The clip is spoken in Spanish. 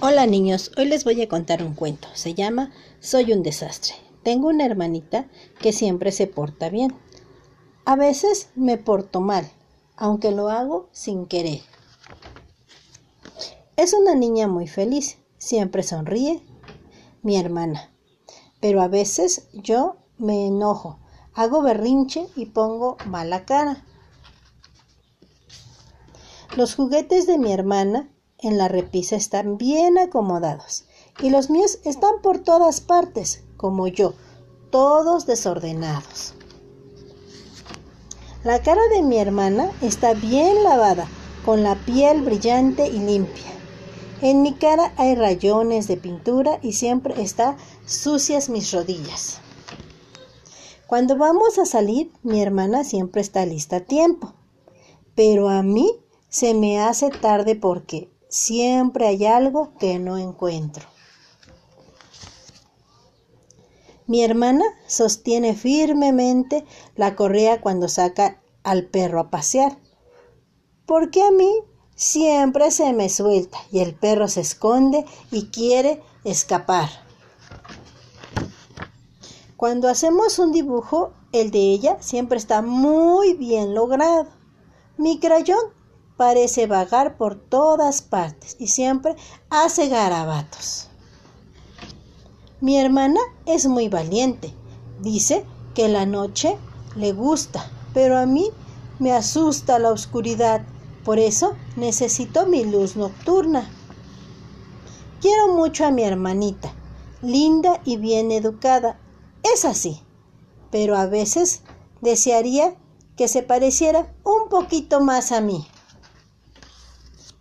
Hola niños, hoy les voy a contar un cuento. Se llama Soy un desastre. Tengo una hermanita que siempre se porta bien. A veces me porto mal, aunque lo hago sin querer. Es una niña muy feliz, siempre sonríe, mi hermana. Pero a veces yo me enojo, hago berrinche y pongo mala cara. Los juguetes de mi hermana en la repisa están bien acomodados y los míos están por todas partes, como yo, todos desordenados. La cara de mi hermana está bien lavada, con la piel brillante y limpia. En mi cara hay rayones de pintura y siempre está sucias mis rodillas. Cuando vamos a salir, mi hermana siempre está lista a tiempo, pero a mí se me hace tarde porque siempre hay algo que no encuentro. Mi hermana sostiene firmemente la correa cuando saca al perro a pasear, porque a mí siempre se me suelta y el perro se esconde y quiere escapar. Cuando hacemos un dibujo, el de ella siempre está muy bien logrado. Mi crayón parece vagar por todas partes y siempre hace garabatos. Mi hermana es muy valiente. Dice que la noche le gusta, pero a mí me asusta la oscuridad. Por eso necesito mi luz nocturna. Quiero mucho a mi hermanita, linda y bien educada. Es así, pero a veces desearía que se pareciera un poquito más a mí.